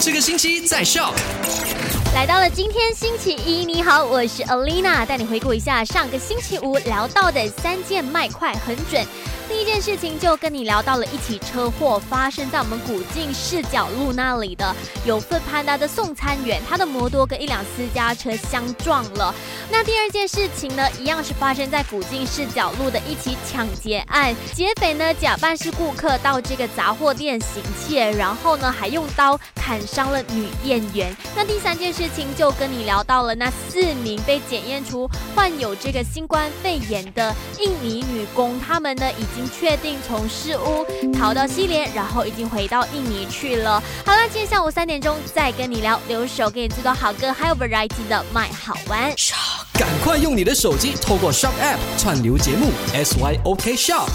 这个星期在笑。来到了今天星期一，你好，我是 Alina，带你回顾一下上个星期五聊到的三件卖快很准。第一件事情就跟你聊到了一起车祸发生在我们古晋市角路那里的，有份潘达的送餐员，他的摩托跟一辆私家车相撞了。那第二件事情呢，一样是发生在古晋市角路的一起抢劫案，劫匪呢假扮是顾客到这个杂货店行窃，然后呢还用刀砍伤了女店员。那第三件事情就跟你聊到了那四名被检验出患有这个新冠肺炎的印尼女工，他们呢已经。确定从市屋逃到西联，然后已经回到印尼去了。好了，今天下午三点钟再跟你聊，留守给你最多好歌，还有 variety 的卖好玩。赶快用你的手机透过 Shop App 串流节目 SYOK Shop。